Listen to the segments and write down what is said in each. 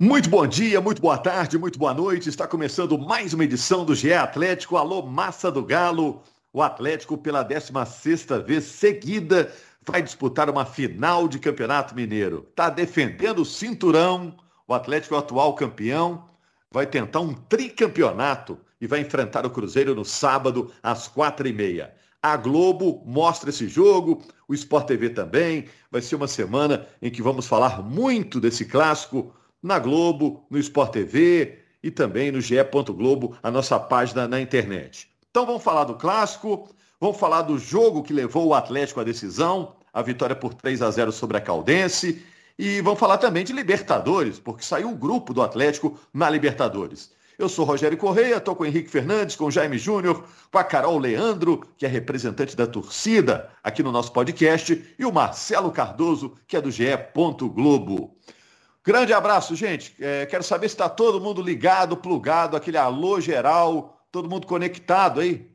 Muito bom dia, muito boa tarde, muito boa noite. Está começando mais uma edição do GE Atlético. Alô, massa do Galo. O Atlético, pela 16 vez seguida, vai disputar uma final de Campeonato Mineiro. Está defendendo o cinturão. O Atlético é o atual campeão. Vai tentar um tricampeonato e vai enfrentar o Cruzeiro no sábado, às quatro e meia. A Globo mostra esse jogo, o Sport TV também. Vai ser uma semana em que vamos falar muito desse clássico na Globo, no Sport TV e também no GE. Globo, a nossa página na internet. Então vamos falar do clássico, vamos falar do jogo que levou o Atlético à decisão, a vitória por 3 a 0 sobre a Caldense. E vamos falar também de Libertadores, porque saiu um grupo do Atlético na Libertadores. Eu sou Rogério Correia, estou com o Henrique Fernandes, com o Jaime Júnior, com a Carol Leandro, que é representante da torcida aqui no nosso podcast, e o Marcelo Cardoso, que é do GE. Globo. Grande abraço, gente. É, quero saber se está todo mundo ligado, plugado, aquele alô geral, todo mundo conectado aí.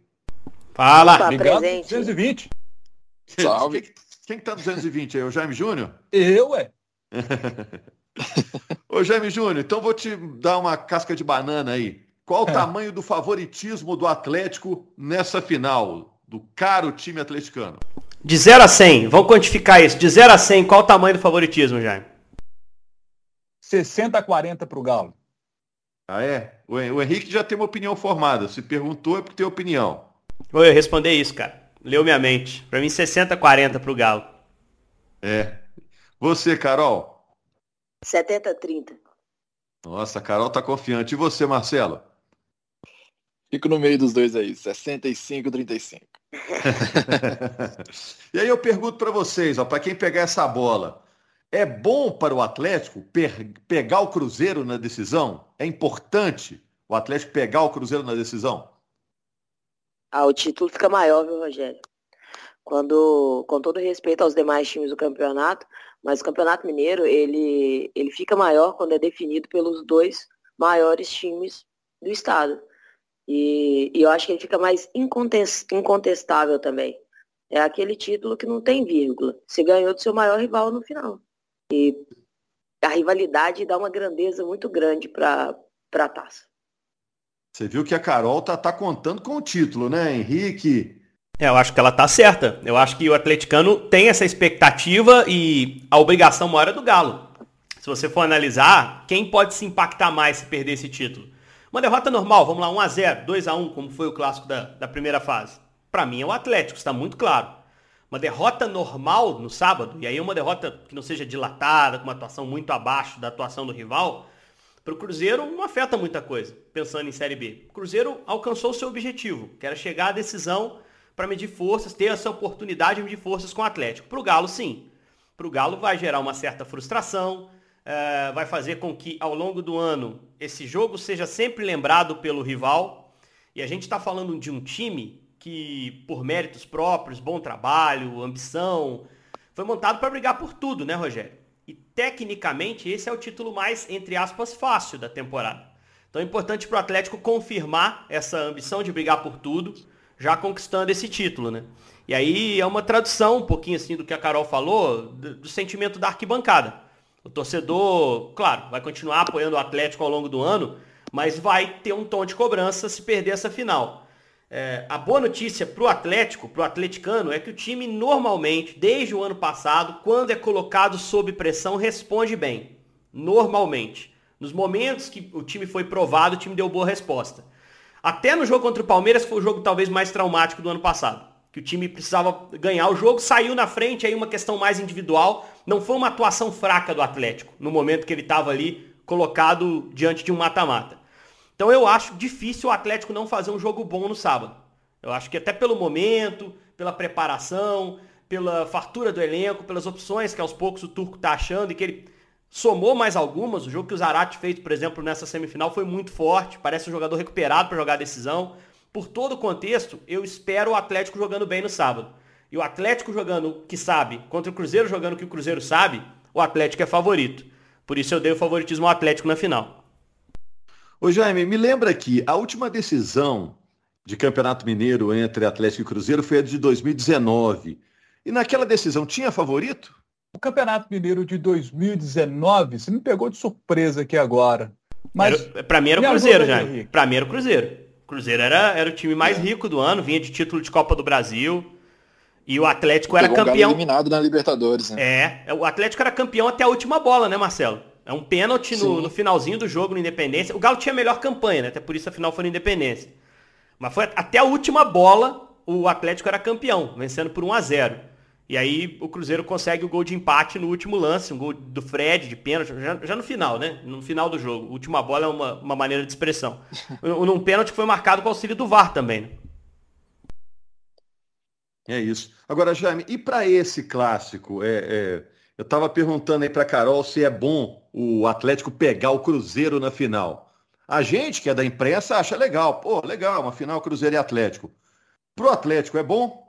Fala, tá ligado? Presente. 220. Salve. Quem, está 220 aí? O Jaime Júnior? Eu, ué. Ô Jaime Júnior, então vou te dar uma casca de banana aí. Qual o é. tamanho do favoritismo do Atlético nessa final, do caro time atleticano? De 0 a 100, vamos quantificar isso. De 0 a 100, qual o tamanho do favoritismo, Jaime? 60 a 40 para o Galo. Ah, é? O, Henrique já tem uma opinião formada. Se perguntou é porque tem opinião. Oi, eu responder isso, cara. Leu minha mente. Para mim, 60 a 40 para o Galo. É. Você, Carol? 70 a 30. Nossa, a Carol tá confiante. E você, Marcelo? Fico no meio dos dois aí, 65 35. e aí eu pergunto para vocês, ó, para quem pegar essa bola, é bom para o Atlético pegar o Cruzeiro na decisão? É importante o Atlético pegar o Cruzeiro na decisão? Ah, o título fica maior, viu, Rogério? Quando, com todo respeito aos demais times do campeonato, mas o Campeonato Mineiro, ele, ele fica maior quando é definido pelos dois maiores times do estado. E, e eu acho que ele fica mais incontestável também. É aquele título que não tem vírgula. Você ganhou do seu maior rival no final. E a rivalidade dá uma grandeza muito grande para a taça. Você viu que a Carol tá, tá contando com o título, né, Henrique? É, eu acho que ela tá certa. Eu acho que o atleticano tem essa expectativa e a obrigação maior é do Galo. Se você for analisar, quem pode se impactar mais se perder esse título? Uma derrota normal, vamos lá, 1x0, 2x1, como foi o clássico da, da primeira fase. Para mim é o Atlético, está muito claro. Uma derrota normal no sábado, e aí uma derrota que não seja dilatada, com uma atuação muito abaixo da atuação do rival, para o Cruzeiro não afeta muita coisa, pensando em Série B. O Cruzeiro alcançou o seu objetivo, que era chegar à decisão para medir forças, ter essa oportunidade de medir forças com o Atlético. Para o Galo, sim. Para o Galo vai gerar uma certa frustração, é, vai fazer com que ao longo do ano esse jogo seja sempre lembrado pelo rival. E a gente está falando de um time que, por méritos próprios, bom trabalho, ambição, foi montado para brigar por tudo, né, Rogério? E tecnicamente esse é o título mais, entre aspas, fácil da temporada. Então é importante para o Atlético confirmar essa ambição de brigar por tudo, já conquistando esse título, né? E aí é uma tradução um pouquinho assim do que a Carol falou, do, do sentimento da arquibancada. O torcedor, claro, vai continuar apoiando o Atlético ao longo do ano, mas vai ter um tom de cobrança se perder essa final. É, a boa notícia para o Atlético, para o atleticano, é que o time normalmente, desde o ano passado, quando é colocado sob pressão, responde bem. Normalmente. Nos momentos que o time foi provado, o time deu boa resposta. Até no jogo contra o Palmeiras, que foi o jogo talvez mais traumático do ano passado. Que o time precisava ganhar o jogo, saiu na frente, aí uma questão mais individual. Não foi uma atuação fraca do Atlético, no momento que ele estava ali colocado diante de um mata-mata. Então eu acho difícil o Atlético não fazer um jogo bom no sábado. Eu acho que até pelo momento, pela preparação, pela fartura do elenco, pelas opções que aos poucos o Turco está achando e que ele somou mais algumas. O jogo que o Zarate fez, por exemplo, nessa semifinal foi muito forte. Parece um jogador recuperado para jogar a decisão. Por todo o contexto, eu espero o Atlético jogando bem no sábado. E o Atlético jogando que sabe, contra o Cruzeiro jogando que o Cruzeiro sabe, o Atlético é favorito. Por isso eu dei o favoritismo ao Atlético na final. Ô Jaime, me lembra aqui, a última decisão de Campeonato Mineiro entre Atlético e Cruzeiro foi a de 2019. E naquela decisão tinha favorito? O Campeonato Mineiro de 2019, você me pegou de surpresa aqui agora. Mas para mim era o Cruzeiro já. Para mim era o Cruzeiro. O Cruzeiro era, era o time mais é. rico do ano, vinha de título de Copa do Brasil. E o Atlético era campeão. Um eliminado na Libertadores, né? É, o Atlético era campeão até a última bola, né, Marcelo? É um pênalti no, no, finalzinho do jogo no Independência. O Galo tinha a melhor campanha, né? Até por isso a final foi no Independência. Mas foi até a última bola, o Atlético era campeão, vencendo por 1 a 0 E aí o Cruzeiro consegue o gol de empate no último lance, um gol do Fred, de pênalti, já, já no final, né? No final do jogo. Última bola é uma, uma maneira de expressão. Num pênalti que foi marcado com o auxílio do VAR também, né? É isso. Agora, Jaime, e para esse clássico? É, é, eu estava perguntando aí para Carol se é bom o Atlético pegar o Cruzeiro na final. A gente, que é da imprensa, acha legal. Pô, legal, uma final Cruzeiro e Atlético. Pro Atlético é bom?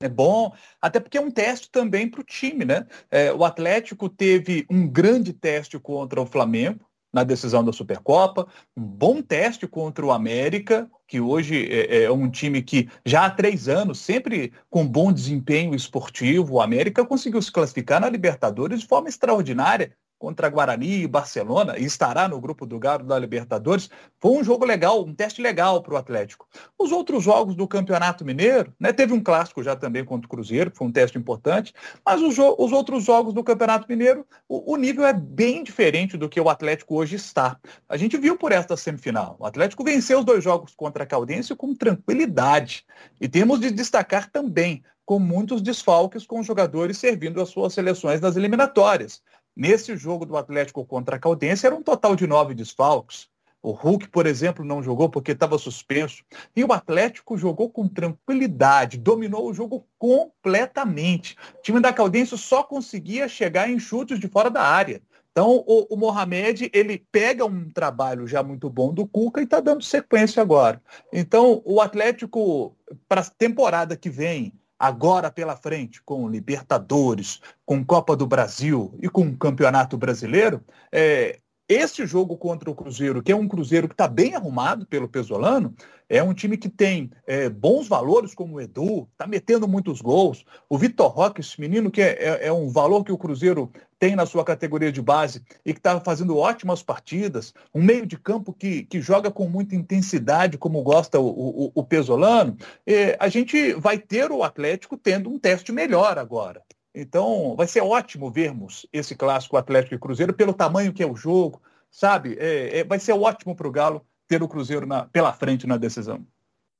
É bom, até porque é um teste também para o time, né? É, o Atlético teve um grande teste contra o Flamengo, na decisão da Supercopa, um bom teste contra o América, que hoje é, é, um time que já há três anos, sempre com bom desempenho esportivo, o América conseguiu se classificar na Libertadores de forma extraordinária, contra Guarani e Barcelona, e estará no grupo do Galo da Libertadores, foi um jogo legal, um teste legal para o Atlético. Os outros jogos do Campeonato Mineiro, né, teve um clássico já também contra o Cruzeiro, que foi um teste importante, mas os, os outros jogos do Campeonato Mineiro, o, o, nível é bem diferente do que o Atlético hoje está. A gente viu por esta semifinal. O Atlético venceu os dois jogos contra a Caldense com tranquilidade. E temos de destacar também com muitos desfalques com jogadores servindo as suas seleções nas eliminatórias. Nesse jogo do Atlético contra a Caldense, era um total de nove desfalques. O Hulk, por exemplo, não jogou porque estava suspenso. E o Atlético jogou com tranquilidade, dominou o jogo completamente. O time da Caldense só conseguia chegar em chutes de fora da área. Então, o, o Mohamed, ele pega um trabalho já muito bom do Cuca e está dando sequência agora. Então, o Atlético, para a temporada que vem, agora pela frente, com Libertadores, com Copa do Brasil e com Campeonato Brasileiro, é, esse jogo contra o Cruzeiro, que é um Cruzeiro que está bem arrumado pelo Pesolano, é um time que tem é, bons valores, como o Edu, está metendo muitos gols. O Vitor Roque, esse menino, que é, é, é, um valor que o Cruzeiro tem na sua categoria de base e que está fazendo ótimas partidas. Um meio de campo que, que joga com muita intensidade, como gosta o, o, o Pesolano. É, a gente vai ter o Atlético tendo um teste melhor agora. Então, vai ser ótimo vermos esse clássico Atlético e Cruzeiro pelo tamanho que é o jogo, sabe? É, é, vai ser ótimo para o Galo ter o Cruzeiro na, pela frente na decisão.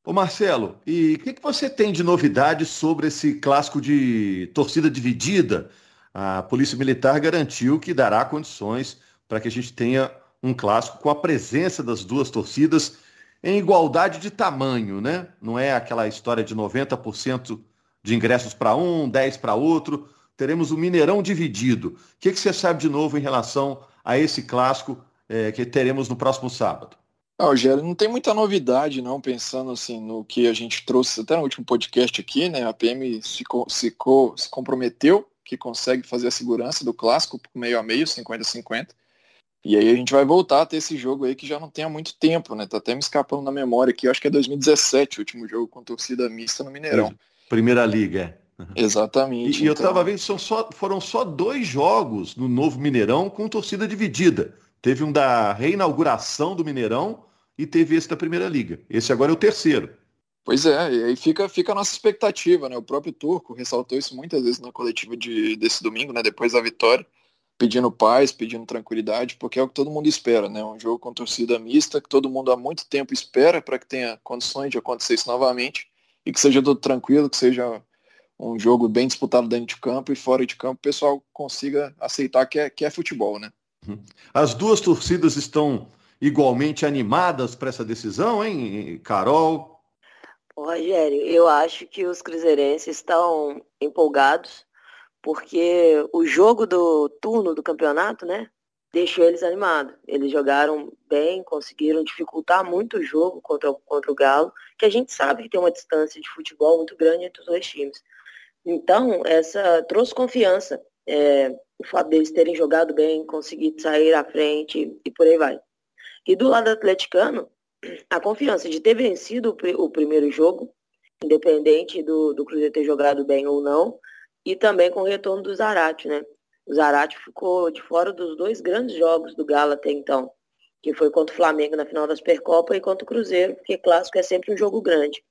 Ô Marcelo, e o que, que você tem de novidade sobre esse clássico de torcida dividida? A Polícia Militar garantiu que dará condições para que a gente tenha um clássico com a presença das duas torcidas em igualdade de tamanho, né? Não é aquela história de 90% de ingressos para um, 10 para outro. Teremos o Mineirão dividido. O que, que você sabe de novo em relação a esse clássico é, que teremos no próximo sábado? Ah, Rogério, não tem muita novidade, não, pensando assim no que a gente trouxe até no último podcast aqui, né? A PM se, se, se comprometeu que consegue fazer a segurança do clássico meio a meio, 50-50. E aí a gente vai voltar a ter esse jogo aí que já não tem há muito tempo, né? Tá até me escapando na memória aqui, acho que é 2017 o último jogo com torcida mista no Mineirão. Primeira Liga. É. Exatamente. E, então... eu estava vendo, são só, foram só dois jogos no novo Mineirão com torcida dividida. Teve um da reinauguração do Mineirão e teve esse da Primeira Liga. Esse agora é o terceiro. Pois é, e aí fica, fica a nossa expectativa, né? O próprio Turco ressaltou isso muitas vezes na coletiva de, desse domingo, né? Depois da vitória, pedindo paz, pedindo tranquilidade, porque é o que todo mundo espera, né? Um jogo com torcida mista, que todo mundo há muito tempo espera para que tenha condições de acontecer isso novamente e que seja tudo tranquilo, que seja um jogo bem disputado dentro de campo e fora de campo, o pessoal consiga aceitar que é, que é futebol, né? Uhum. As duas torcidas estão igualmente animadas para essa decisão, hein, Carol? Rogério, eu acho que os cruzeirenses estão empolgados porque o jogo do turno do campeonato, né, deixou eles animados. Eles jogaram bem, conseguiram dificultar muito o jogo contra, contra o Galo, que a gente sabe que tem uma distância de futebol muito grande entre os dois times. Então, essa trouxe confiança. É, o fato deles terem jogado bem, conseguir sair à frente e por aí vai. E do lado atleticano, a confiança de ter vencido o, primeiro jogo, independente do, do Cruzeiro ter jogado bem ou não, e também com o retorno do Zarate, né? O Zarate ficou de fora dos dois grandes jogos do Galo até então, que foi contra o Flamengo na final da Supercopa e contra o Cruzeiro, porque clássico é sempre um jogo grande.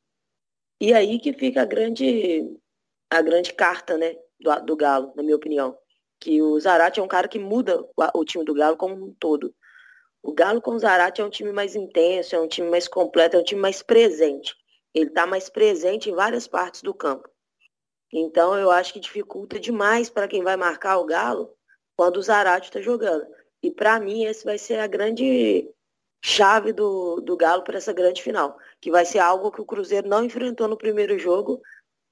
E aí que fica a grande, a grande carta, né, do, do Galo, na minha opinião. Que o Zarate é um cara que muda o, o time do Galo como um todo. O Galo com o Zarate é um time mais intenso, é um time mais completo, é um time mais presente. Ele está mais presente em várias partes do campo. Então eu acho que dificulta demais para quem vai marcar o Galo quando o Zarate está jogando. E para mim esse vai ser a grande chave do, do Galo para essa grande final, que vai ser algo que o Cruzeiro não enfrentou no primeiro jogo,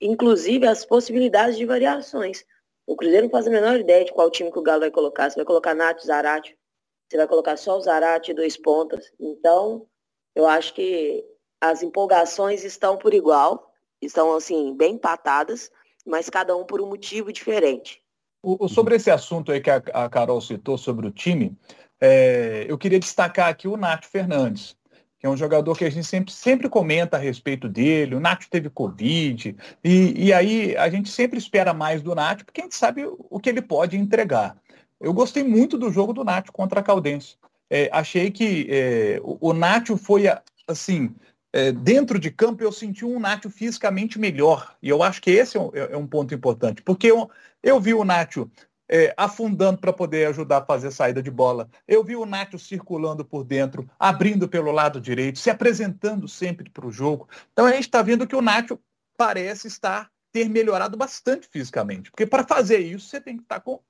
inclusive as possibilidades de variações. O Cruzeiro não faz a menor ideia de qual time que o Galo vai colocar. Se vai colocar Nath, Zarate, você vai colocar só o Zarate e dois pontas. Então, eu acho que as empolgações estão por igual, estão assim, bem empatadas mas cada um por um motivo diferente. O, sobre esse assunto aí que a, a Carol citou sobre o time, é, eu queria destacar aqui o Nath Fernandes, que é um jogador que a gente sempre, sempre comenta a respeito dele. O Nath teve Covid, e, e aí a gente sempre espera mais do Nath, porque a gente sabe o que ele pode entregar. Eu gostei muito do jogo do Nath contra a Caldense. É, achei que é, o, o Nath foi, assim, é, dentro de campo eu senti um Nacho fisicamente melhor. E eu acho que esse é um, é, é um ponto importante. Porque eu, eu vi o Nacho é, afundando para poder ajudar a fazer saída de bola. Eu vi o Nacho circulando por dentro, abrindo pelo lado direito, se apresentando sempre para o jogo. Então a gente está vendo que o Nacho parece estar ter melhorado bastante fisicamente. Porque para fazer isso você tem que estar tá com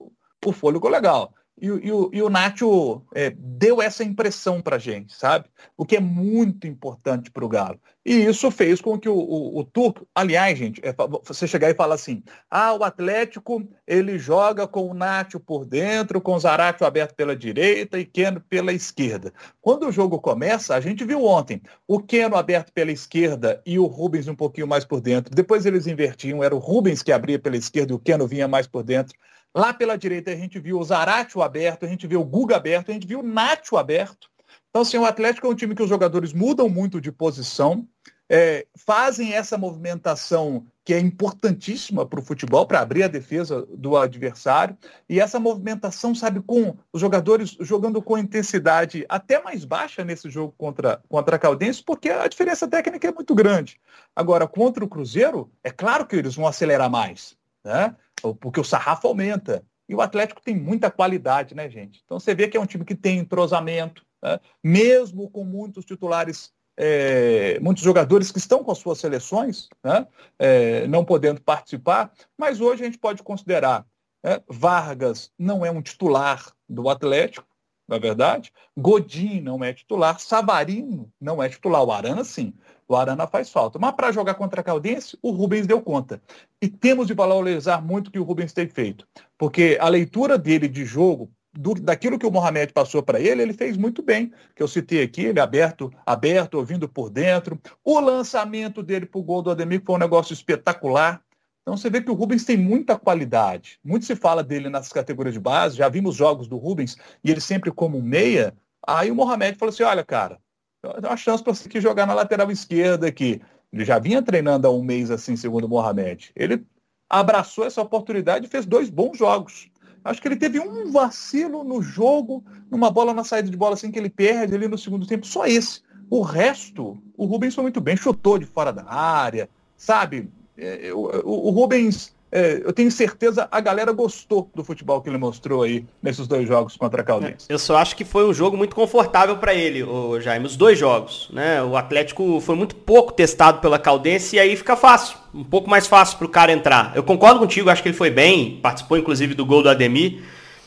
o fôlego legal. E, e, o, e o Nacho é, deu essa impressão para gente, sabe? O que é muito importante para o Galo. E isso fez com que o, o, o Turco, aliás, gente, é, você chegar e falar assim, ah, o Atlético, ele joga com o Nacho por dentro, com o Zaratio aberto pela direita e Keno pela esquerda. Quando o jogo começa, a gente viu ontem, o Keno aberto pela esquerda e o Rubens um pouquinho mais por dentro. Depois eles invertiam, era o Rubens que abria pela esquerda e o Keno vinha mais por dentro. Lá pela direita a gente viu o Zaratio aberto, a gente viu o Guga aberto, a gente viu o Nacho aberto. Então, assim, o Atlético é um time que os jogadores mudam muito de posição, é, fazem essa movimentação que é importantíssima para o futebol, para abrir a defesa do adversário, e essa movimentação, sabe, com os jogadores jogando com intensidade até mais baixa nesse jogo contra, contra a Caldense, porque a diferença técnica é muito grande. Agora, contra o Cruzeiro, é claro que eles vão acelerar mais, né? Porque o sarrafo aumenta. E o Atlético tem muita qualidade, né, gente? Então você vê que é um time que tem entrosamento, né? mesmo com muitos titulares, é, muitos jogadores que estão com as suas seleções, né? é, não podendo participar, mas hoje a gente pode considerar né? Vargas não é um titular do Atlético, na é verdade, Godin não é titular, Savarino não é titular, o Arana sim. O Arana faz falta. Mas para jogar contra a Caldense, o Rubens deu conta. E temos de valorizar muito o que o Rubens tem feito. Porque a leitura dele de jogo, do, daquilo que o Mohamed passou para ele, ele fez muito bem. Que eu citei aqui, ele aberto, aberto, ouvindo por dentro. O lançamento dele para o gol do Ademir foi um negócio espetacular. Então você vê que o Rubens tem muita qualidade. Muito se fala dele nas categorias de base, já vimos jogos do Rubens e ele sempre como meia. Aí o Mohamed falou assim: olha, cara, é uma chance para você que jogar na lateral esquerda aqui. Ele já vinha treinando há um mês assim, segundo o Mohamed. Ele abraçou essa oportunidade e fez dois bons jogos. Acho que ele teve um vacilo no jogo, numa bola na saída de bola assim que ele perde ali no segundo tempo, só esse. O resto, o Rubens foi muito bem, chutou de fora da área, sabe? É, o, o Rubens é, eu tenho certeza a galera gostou do futebol que ele mostrou aí nesses dois jogos contra a Caldense. Eu só acho que foi um jogo muito confortável para ele, o Jaime, os dois jogos. Né? O Atlético foi muito pouco testado pela Caldense e aí fica fácil, um pouco mais fácil para o cara entrar. Eu concordo contigo, acho que ele foi bem, participou inclusive do gol do Ademir.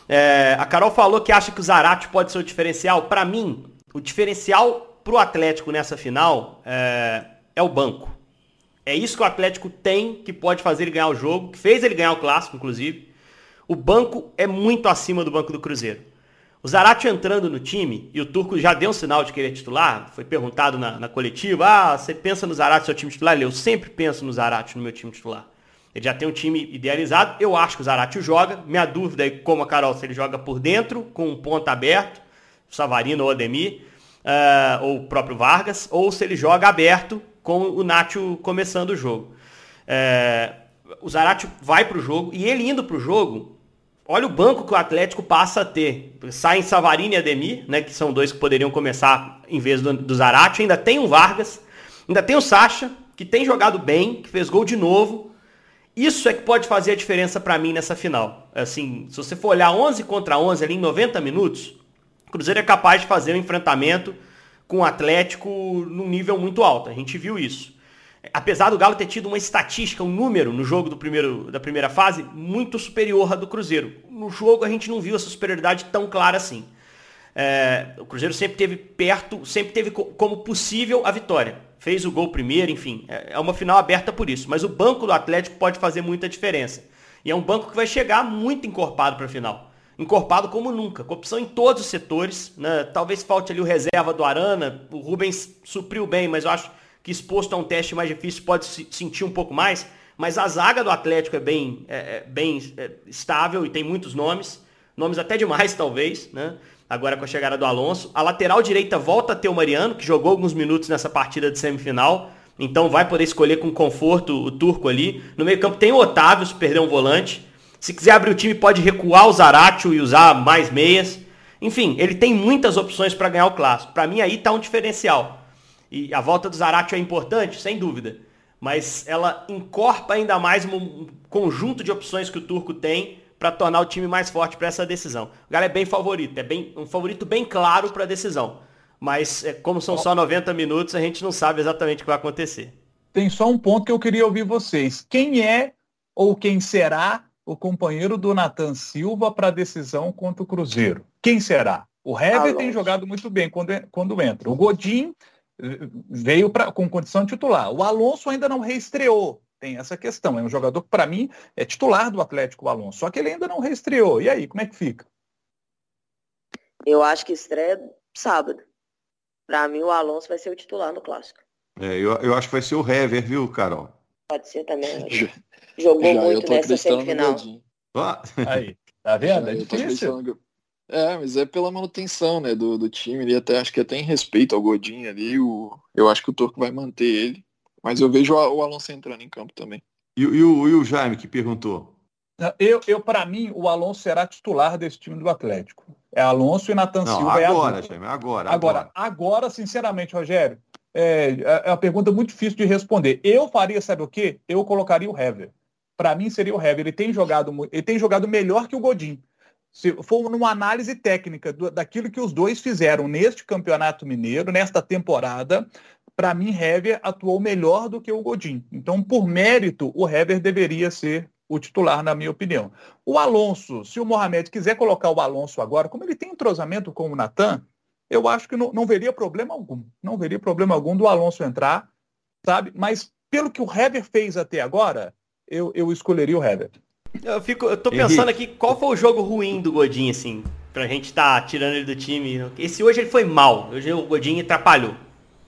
É, a Carol falou que acha que o Zarate pode ser o diferencial. Para mim, o diferencial para o Atlético nessa final é, é o banco. É isso que o Atlético tem que pode fazer ele ganhar o jogo, que fez ele ganhar o clássico, inclusive. O banco é muito acima do banco do Cruzeiro. O Zarate entrando no time, e o Turco já deu um sinal de querer titular, foi perguntado na, na coletiva, ah, você pensa no Zarate seu time titular? Eu sempre penso no Zarate no meu time titular. Ele já tem um time idealizado, eu acho que o Zarate joga. Minha dúvida é como a Carol, se ele joga por dentro, com um ponto aberto, Savarino ou Ademir, uh, ou o próprio Vargas, ou se ele joga aberto, com o Nacho começando o jogo. É, o Zarate vai para o jogo e ele indo para o jogo, olha o banco que o Atlético passa a ter. Saem Savarini e Ademir, né, que são dois que poderiam começar em vez do, do Zarate. Ainda tem o Vargas, ainda tem o Sacha, que tem jogado bem, que fez gol de novo. Isso é que pode fazer a diferença para mim nessa final. Assim, se você for olhar 11 contra 11 ali em 90 minutos, o Cruzeiro é capaz de fazer um enfrentamento com o Atlético num nível muito alto. A gente viu isso. Apesar do Galo ter tido uma estatística, um número no jogo do primeiro, da primeira fase muito superior à do Cruzeiro. No jogo a gente não viu essa superioridade tão clara assim. É, o Cruzeiro sempre teve perto, sempre teve como possível a vitória fez o gol primeiro, enfim. É, é uma final aberta por isso. Mas o banco do Atlético pode fazer muita diferença. E é um banco que vai chegar muito encorpado para a final. Encorpado como nunca, com opção em todos os setores. Né? Talvez falte ali o reserva do Arana. O Rubens supriu bem, mas eu acho que exposto a um teste mais difícil pode se sentir um pouco mais. Mas a zaga do Atlético é bem, é, é bem é, estável e tem muitos nomes. Nomes até demais, talvez. Né? agora com a chegada do Alonso. A lateral direita volta a ter o Mariano, que jogou alguns minutos nessa partida de semifinal. Então vai poder escolher com conforto o turco ali. No meio campo tem o Otávio, se perder um volante. Se quiser abrir o time, pode recuar o Zaratio e usar mais meias. Enfim, ele tem muitas opções para ganhar o clássico. Para mim aí está um diferencial. E a volta do Zaratio é importante, sem dúvida. Mas ela encorpa ainda mais um conjunto de opções que o turco tem para tornar o time mais forte para essa decisão. O Galo é bem favorito, é bem, um favorito bem claro para a decisão. Mas é, como são só 90 minutos, a gente não sabe exatamente o que vai acontecer. Tem só um ponto que eu queria ouvir vocês. Quem é ou quem será o companheiro do Nathan Silva para a decisão contra o Cruzeiro? Quem será? O Hever tem jogado muito bem quando, quando entra. O Godin eh, veio pra, com condição de titular. O Alonso ainda não reestreou tem essa questão. É um jogador que, para mim, é titular do Atlético Alonso. Só que ele ainda não reestreou. E aí, como é que fica? Eu acho que estreia sábado. Para mim, o Alonso vai ser o titular no clássico. É, eu, eu acho que vai ser o Hever, viu, Carol? Pode ser também. Jogou Já, muito nessa semifinal. Ah. Aí, tá vendo? É difícil. É, mas é pela manutenção, né, do, do time. Ele até acho que até em respeito ao Godinho ali, o, eu acho que o Turco vai manter ele. Mas eu vejo o Alonso entrando em campo também. E, e, o, e o Jaime que perguntou? Eu, eu para mim, o Alonso será titular desse time do Atlético. É Alonso e Natan Silva. É agora, é Jaime, agora, agora. Agora, sinceramente, Rogério, é, é uma pergunta muito difícil de responder. Eu faria, sabe o quê? Eu colocaria o Hever. Para mim seria o Hever. Ele tem jogado, ele tem jogado melhor que o Godin. Se for numa análise técnica do, daquilo que os dois fizeram neste campeonato mineiro, nesta temporada, para mim, Hever atuou melhor do que o Godin. Então, por mérito, o Hever deveria ser o titular, na minha opinião. O Alonso, se o Mohamed quiser colocar o Alonso agora, como ele tem entrosamento com o Natan, eu acho que não, não veria problema algum. Não veria problema algum do Alonso entrar, sabe? Mas pelo que o Hever fez até agora, eu, eu escolheria o Hever. Eu, fico, eu tô pensando aqui, qual foi o jogo ruim do Godin, assim, pra gente estar tá tirando ele do time? Esse hoje ele foi mal. Hoje o Godin atrapalhou.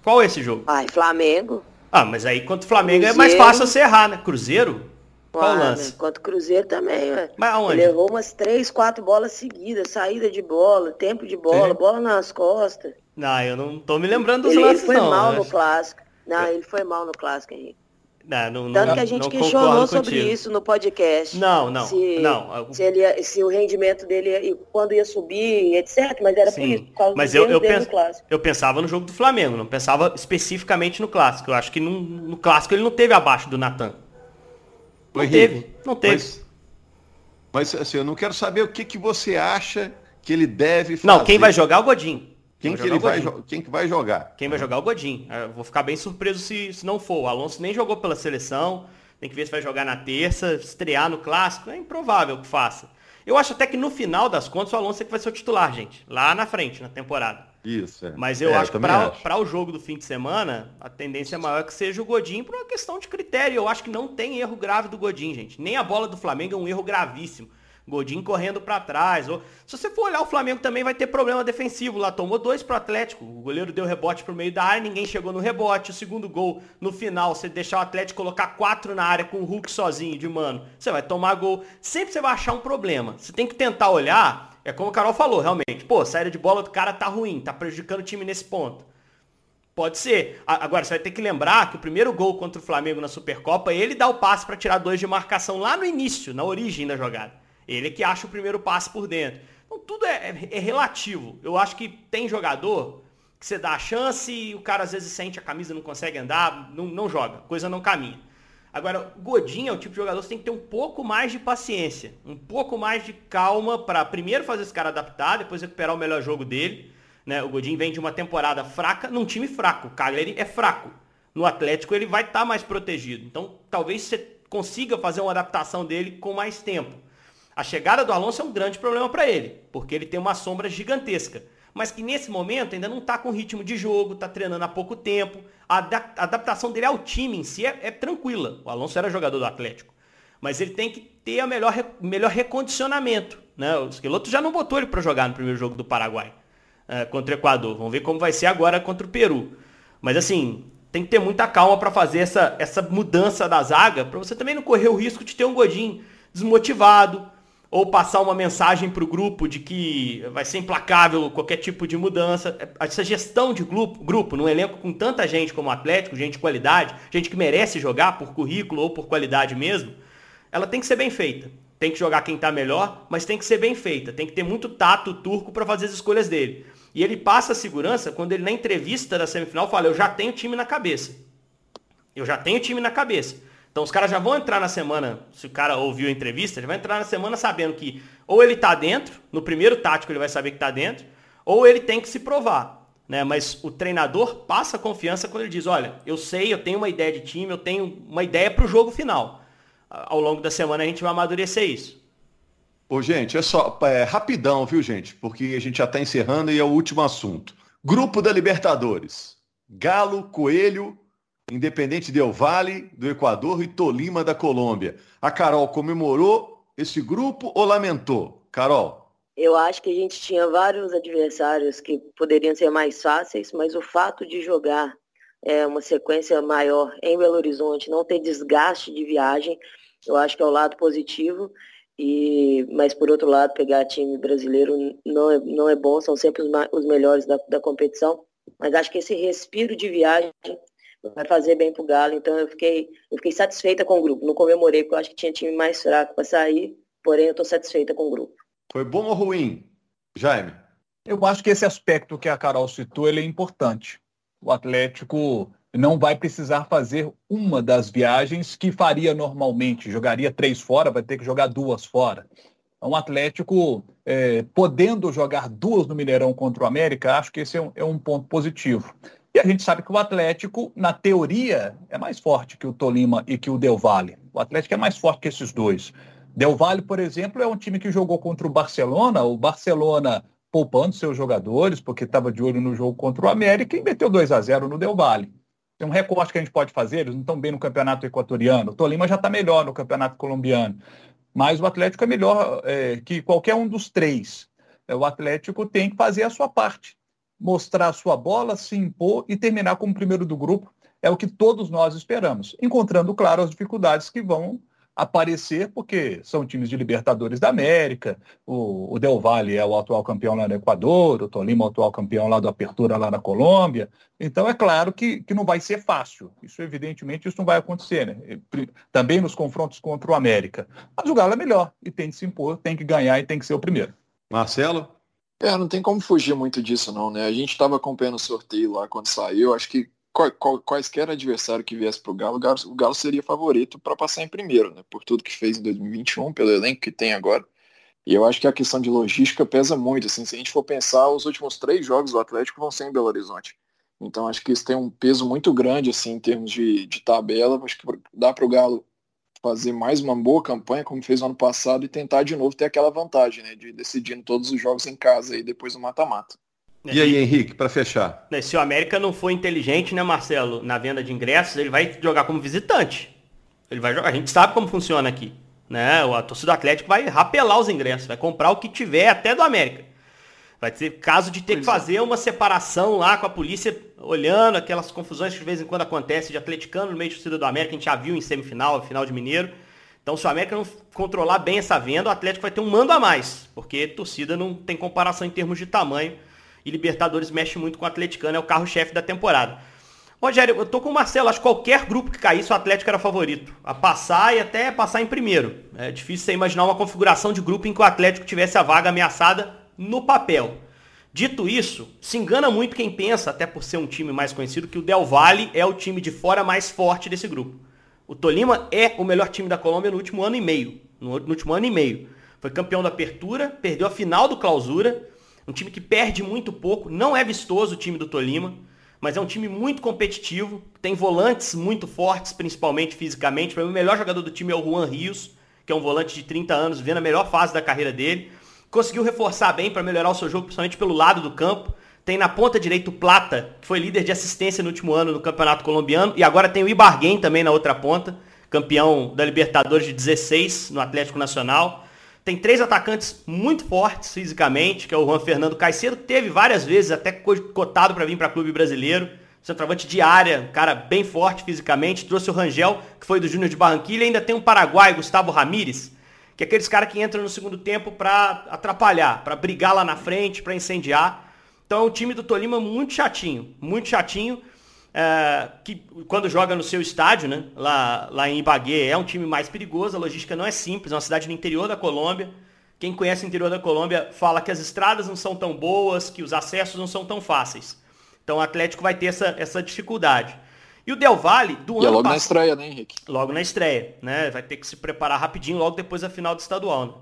Qual é esse jogo? Ai, Flamengo. Ah, mas aí contra o Flamengo Cruzeiro. é mais fácil você errar, né? Cruzeiro? Qual o lance? Contra o Cruzeiro também, ué. Mas aonde? Ele errou umas três, quatro bolas seguidas, saída de bola, tempo de bola, bola nas costas. Não, eu não tô me lembrando dos ele, lances, ele foi não. mal no acho. clássico. Não, ele foi mal no clássico, Henrique. Não, não, Tanto não, que a gente questionou sobre isso no podcast. Não, não, se, não. Se, ele ia, se o rendimento dele ia, quando ia subir, etc. Mas era Sim, por isso, por causa mas eu, eu, pens, eu pensava no jogo do Flamengo, não pensava especificamente no clássico. Eu acho que no, no clássico ele não teve abaixo do Natan. Não teve, não teve. Mas, mas, assim, eu não quero saber o que, que você acha que ele deve fazer. Não, quem vai jogar é o Godinho. Quem, que ele vai, quem que vai jogar? Quem vai jogar é o Godin. Eu vou ficar bem surpreso se, se não for. O Alonso nem jogou pela seleção. Tem que ver se vai jogar na terça, estrear no clássico. É improvável que faça. Eu acho até que no final das contas o Alonso é que vai ser o titular, gente. Lá na frente, na temporada. Isso, é. Mas eu é, acho que para o jogo do fim de semana, a tendência maior é que seja o Godin por uma questão de critério. Eu acho que não tem erro grave do Godin, gente. Nem a bola do Flamengo é um erro gravíssimo. Godinho correndo para trás. Ou... Se você for olhar, o Flamengo também vai ter problema defensivo lá. Tomou dois pro Atlético. O goleiro deu rebote pro meio da área, ninguém chegou no rebote. O segundo gol, no final, você deixar o Atlético colocar quatro na área com o Hulk sozinho, de mano, você vai tomar gol. Sempre você vai achar um problema. Você tem que tentar olhar, é como o Carol falou, realmente. Pô, saída de bola do cara tá ruim, tá prejudicando o time nesse ponto. Pode ser. Agora, você vai ter que lembrar que o primeiro gol contra o Flamengo na Supercopa, ele dá o passe para tirar dois de marcação lá no início, na origem da jogada. Ele é que acha o primeiro passe por dentro. Então, tudo é, é, relativo. Eu acho que tem jogador que você dá a chance e o cara às vezes sente a camisa, não consegue andar, não, não joga, coisa não caminha. Agora, Godinho é o tipo de jogador que tem que ter um pouco mais de paciência, um pouco mais de calma para primeiro fazer esse cara adaptar, depois recuperar o melhor jogo dele né? O Godin vem de uma temporada fraca num time fraco. O Cagliari é fraco. No Atlético ele vai estar tá mais protegido. Então talvez você consiga fazer uma adaptação dele com mais tempo. A chegada do Alonso é um grande problema para ele, porque ele tem uma sombra gigantesca. Mas que nesse momento ainda não está com ritmo de jogo, está treinando há pouco tempo. A adaptação dele ao time em si é, é tranquila. O Alonso era jogador do Atlético. Mas ele tem que ter o melhor, melhor recondicionamento. Né? O Esqueloto já não botou ele para jogar no primeiro jogo do Paraguai uh, contra o Equador. Vamos ver como vai ser agora contra o Peru. Mas assim, tem que ter muita calma para fazer essa, essa mudança da zaga, para você também não correr o risco de ter um Godinho desmotivado, ou passar uma mensagem para o grupo de que vai ser implacável qualquer tipo de mudança. Essa gestão de grupo, grupo num elenco com tanta gente como o Atlético, gente de qualidade, gente que merece jogar por currículo ou por qualidade mesmo, ela tem que ser bem feita. Tem que jogar quem está melhor, mas tem que ser bem feita. Tem que ter muito tato turco para fazer as escolhas dele. E ele passa a segurança quando ele, na entrevista da semifinal, fala: Eu já tenho time na cabeça. Eu já tenho time na cabeça. Então os caras já vão entrar na semana, se o cara ouviu a entrevista, ele vai entrar na semana sabendo que ou ele está dentro, no primeiro tático ele vai saber que está dentro, ou ele tem que se provar. Né? Mas o treinador passa confiança quando ele diz, olha, eu sei, eu tenho uma ideia de time, eu tenho uma ideia para o jogo final. Ao longo da semana a gente vai amadurecer isso. Ô, gente, é só é, rapidão, viu, gente? Porque a gente já está encerrando e é o último assunto. Grupo da Libertadores. Galo, Coelho, Independente Del Vale, do Equador e Tolima da Colômbia. A Carol comemorou esse grupo ou lamentou? Carol? Eu acho que a gente tinha vários adversários que poderiam ser mais fáceis, mas o fato de jogar é, uma sequência maior em Belo Horizonte, não ter desgaste de viagem, eu acho que é o lado positivo. E, mas por outro lado, pegar time brasileiro não é, não é bom, são sempre os, os melhores da, da competição. Mas acho que esse respiro de viagem vai fazer bem para o Galo. Então eu fiquei, eu fiquei satisfeita com o grupo. Não comemorei porque eu acho que tinha time mais fraco para sair, porém eu estou satisfeita com o grupo. Foi bom ou ruim, Jaime? Eu acho que esse aspecto que a Carol citou ele é importante. O Atlético não vai precisar fazer uma das viagens que faria normalmente. Jogaria três fora, vai ter que jogar duas fora. Um então, Atlético é, podendo jogar duas no Mineirão contra o América, acho que esse é um, é um, ponto positivo. E a gente sabe que o Atlético, na teoria, é mais forte que o Tolima e que o Del Valle. O Atlético é mais forte que esses dois. Del Valle, por exemplo, é um time que jogou contra o Barcelona. O Barcelona poupando seus jogadores, porque estava de olho no jogo contra o América e meteu 2 a 0 no Del Valle. Tem um recorte que a gente pode fazer, eles não estão bem no campeonato equatoriano. O Tolima já está melhor no campeonato colombiano. Mas o Atlético é melhor é, que qualquer um dos três. É, o Atlético tem que fazer a sua parte. Mostrar sua bola, se impor e terminar como primeiro do grupo. É o que todos nós esperamos. Encontrando, claro, as dificuldades que vão aparecer, porque são times de Libertadores da América, o, o Del Valle é o atual campeão lá no Equador, o Tolima é o atual campeão lá do Apertura lá na Colômbia. Então é claro que, que não vai ser fácil. Isso, evidentemente, isso não vai acontecer, né? Também nos confrontos contra o América. Mas o Galo é melhor e tem que se impor, tem que ganhar e tem que ser o primeiro. Marcelo? É, não tem como fugir muito disso, não, né? A gente estava acompanhando o sorteio lá quando saiu, acho que quaisquer adversário que viesse para o Galo, o Galo seria favorito para passar em primeiro, né? Por tudo que fez em 2021, pelo elenco que tem agora. E eu acho que a questão de logística pesa muito. Assim, se a gente for pensar, os últimos três jogos do Atlético vão ser em Belo Horizonte. Então acho que isso tem um peso muito grande assim em termos de, de tabela. Acho que dá para o Galo fazer mais uma boa campanha, como fez no ano passado, e tentar de novo ter aquela vantagem, né? De decidindo todos os jogos em casa e depois do mata-mata. E aí, Henrique, para fechar? Né, se o América não for inteligente, né, Marcelo, na venda de ingressos, ele vai jogar como visitante. Ele vai jogar. A gente sabe como funciona aqui. Né? A torcida do Atlético vai rapelar os ingressos, vai comprar o que tiver até do América. Vai ter caso de ter pois que é. fazer é. uma separação lá com a polícia olhando aquelas confusões que de vez em quando acontece de atleticano no meio de torcida do América, a gente já viu em semifinal, final de Mineiro. Então, se o América não controlar bem essa venda, o Atlético vai ter um mando a mais, porque torcida não tem comparação em termos de tamanho E Libertadores mexe muito com o atleticano, é o carro-chefe da temporada. Rogério, eu tô com o Marcelo, acho que qualquer grupo que caísse, o Atlético era favorito. A passar e até passar em primeiro. É difícil você imaginar uma configuração de grupo em que o Atlético tivesse a vaga ameaçada no papel. Dito isso, se engana muito quem pensa, até por ser um time mais conhecido, que o Del Valle é o time de fora mais forte desse grupo. O Tolima é o melhor time da Colômbia no último ano e meio. No, último ano e meio. Foi campeão da apertura, perdeu a final do clausura. Um time que perde muito pouco. Não é vistoso o time do Tolima mas é um time muito competitivo, tem volantes muito fortes, principalmente fisicamente. Para mim, o melhor jogador do time é o Juan Rios, que é um volante de 30 anos, vendo a melhor fase da carreira dele. Conseguiu reforçar bem para melhorar o seu jogo, principalmente pelo lado do campo. Tem na ponta direita o Plata, que foi líder de assistência no último ano no Campeonato Colombiano. E agora tem o Ibarguém também na outra ponta, campeão da Libertadores de 16 no Atlético Nacional. Tem três atacantes muito fortes fisicamente, que é o Juan Fernando Caicedo, teve várias vezes até cotado para vir para clube brasileiro. Centroavante de área, um cara bem forte fisicamente. Trouxe o Rangel, que foi do Júnior de Barranquilla. E ainda tem um paraguai, Gustavo Ramírez, que é aqueles caras que entram no segundo tempo para atrapalhar, para brigar lá na frente, para incendiar. Então é um time do Tolima muito chatinho, muito chatinho é, que quando joga no seu estádio, né, lá, lá em Ibagué, é um time mais perigoso, a logística não é simples, é uma cidade no interior da Colômbia. Quem conhece o interior da Colômbia fala que as estradas não são tão boas, que os acessos não são tão fáceis. Então o Atlético vai ter essa, essa dificuldade. E o Del Valle, do e ano é logo passado, na estreia, né, Henrique? Logo na estreia, né? Vai ter que se preparar rapidinho, logo depois da final do estadual. Né?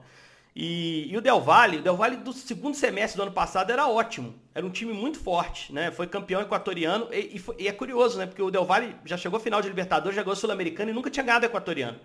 E, e, o Del Valle, o Del Valle do segundo semestre do ano passado era ótimo. Era um time muito forte, né? Foi campeão equatoriano e, e, foi, e, é curioso, né? Porque o Del Valle já chegou à final de Libertadores, já ganhou Sul-Americano e nunca tinha ganhado equatoriano.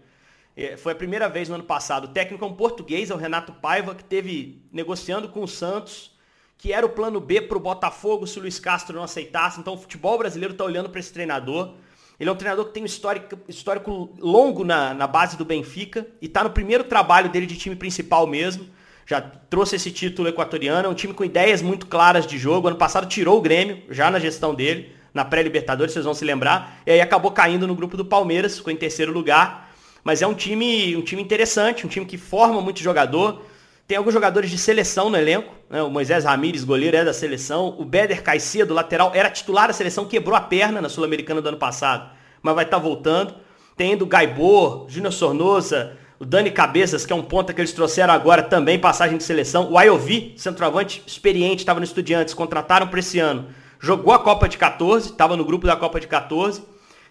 Foi a primeira vez no ano passado. O técnico é um português, é o Renato Paiva, que teve negociando com o Santos, que era o plano B para o Botafogo se o Luiz Castro não aceitasse. Então o futebol brasileiro está olhando para esse treinador. Ele é um treinador que tem um histórico, histórico longo na, na base do Benfica e está no primeiro trabalho dele de time principal mesmo. Já trouxe esse título equatoriano, é um time com ideias muito claras de jogo. Ano passado tirou o Grêmio, já na gestão dele, na pré-Libertadores, vocês vão se lembrar. E aí acabou caindo no grupo do Palmeiras, ficou em terceiro lugar. Mas é um time, um time interessante, um time que forma muito jogador. Tem alguns jogadores de seleção no elenco. Né? O Moisés Ramírez, goleiro, é da seleção. O Beder Caicedo, lateral, era titular da seleção, quebrou a perna na Sul-Americana do ano passado, mas vai estar tá voltando. Tem o Gaibor, Júnior Sornosa, o Dani Cabeças, que é um ponta que eles trouxeram agora, também passagem de seleção. O Ayovi, centroavante experiente, estava no Estudiantes, contrataram para esse ano. Jogou a Copa de 14, estava no grupo da Copa de 14.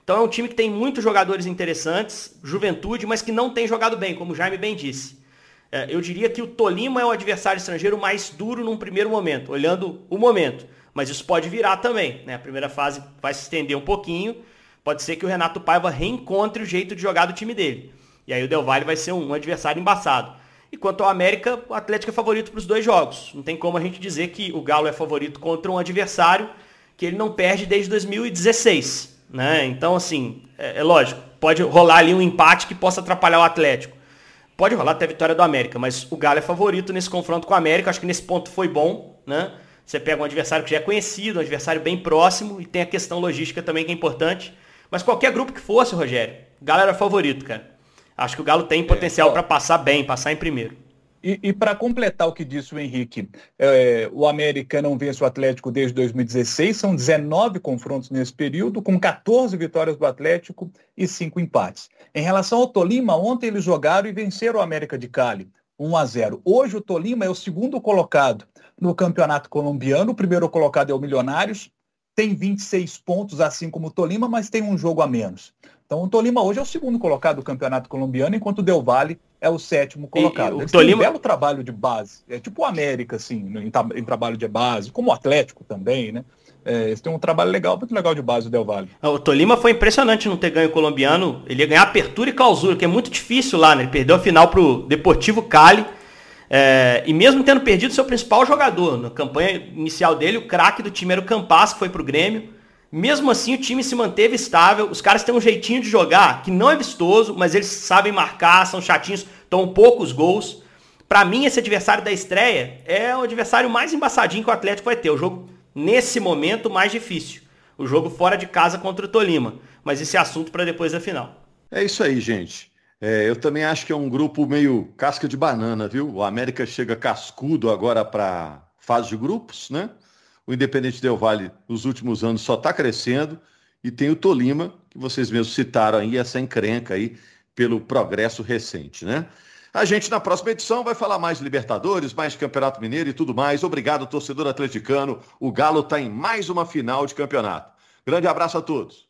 Então é um time que tem muitos jogadores interessantes, juventude, mas que não tem jogado bem, como o Jaime bem disse. É, eu diria que o Tolima é o adversário estrangeiro mais duro num primeiro momento, olhando o momento. Mas isso pode virar também. Né? A primeira fase vai se estender um pouquinho. Pode ser que o Renato Paiva reencontre o jeito de jogar do time dele. E aí o Del Valle vai ser um, adversário embaçado. E quanto ao América, o Atlético é favorito para os dois jogos. Não tem como a gente dizer que o Galo é favorito contra um adversário que ele não perde desde 2016. Né? Então, assim, é, é lógico, pode rolar ali um empate que possa atrapalhar o Atlético. Pode rolar até a vitória do América, mas o Galo é favorito nesse confronto com o América. Acho que nesse ponto foi bom, né? Você pega um adversário que já é conhecido, um adversário bem próximo, e tem a questão logística também que é importante. Mas qualquer grupo que fosse, Rogério, Galo era favorito, cara. Acho que o Galo tem potencial é, para passar bem, passar em primeiro. E, e para completar o que disse o Henrique, é, o América não vence o Atlético desde 2016, são 19 confrontos nesse período, com 14 vitórias do Atlético e 5 empates. Em relação ao Tolima, ontem eles jogaram e venceram o América de Cali, 1 a 0. Hoje o Tolima é o segundo colocado no campeonato colombiano, o primeiro colocado é o Milionários, tem 26 pontos, assim como o Tolima, mas tem um jogo a menos. Então o Tolima hoje é o segundo colocado do campeonato colombiano, enquanto o Del Valle é o sétimo colocado. E, o Tolima... tem um belo trabalho de base. É tipo o América, assim, em, em, trabalho de base, como o Atlético também, né? É, eles têm um trabalho legal, muito legal de base o Del Valle. Ah, o Tolima foi impressionante não ter ganho o colombiano. Ele ia ganhar apertura e clausura, que é muito difícil lá, né? Ele perdeu a final pro Deportivo Cali. É, e mesmo tendo perdido seu principal jogador, na campanha inicial dele, o craque do time era o Campas, que foi pro Grêmio. Mesmo assim, o time se manteve estável. Os caras têm um jeitinho de jogar que não é vistoso, mas eles sabem marcar, são chatinhos, tomam poucos gols. Para mim, esse adversário da estreia é o adversário mais embaçadinho que o Atlético vai ter. O jogo, nesse momento, mais difícil. O jogo fora de casa contra o Tolima. Mas esse é assunto para depois da final. É isso aí, gente. É, eu também acho que é um grupo meio casca de banana, viu? O América chega cascudo agora para fase de grupos, né? O Independente Del Vale, nos últimos anos, só está crescendo. E tem o Tolima, que vocês mesmos citaram aí, essa encrenca aí pelo progresso recente, né? A gente na próxima edição vai falar mais de Libertadores, mais de Campeonato Mineiro e tudo mais. Obrigado, torcedor atleticano. O Galo está em mais uma final de campeonato. Grande abraço a todos.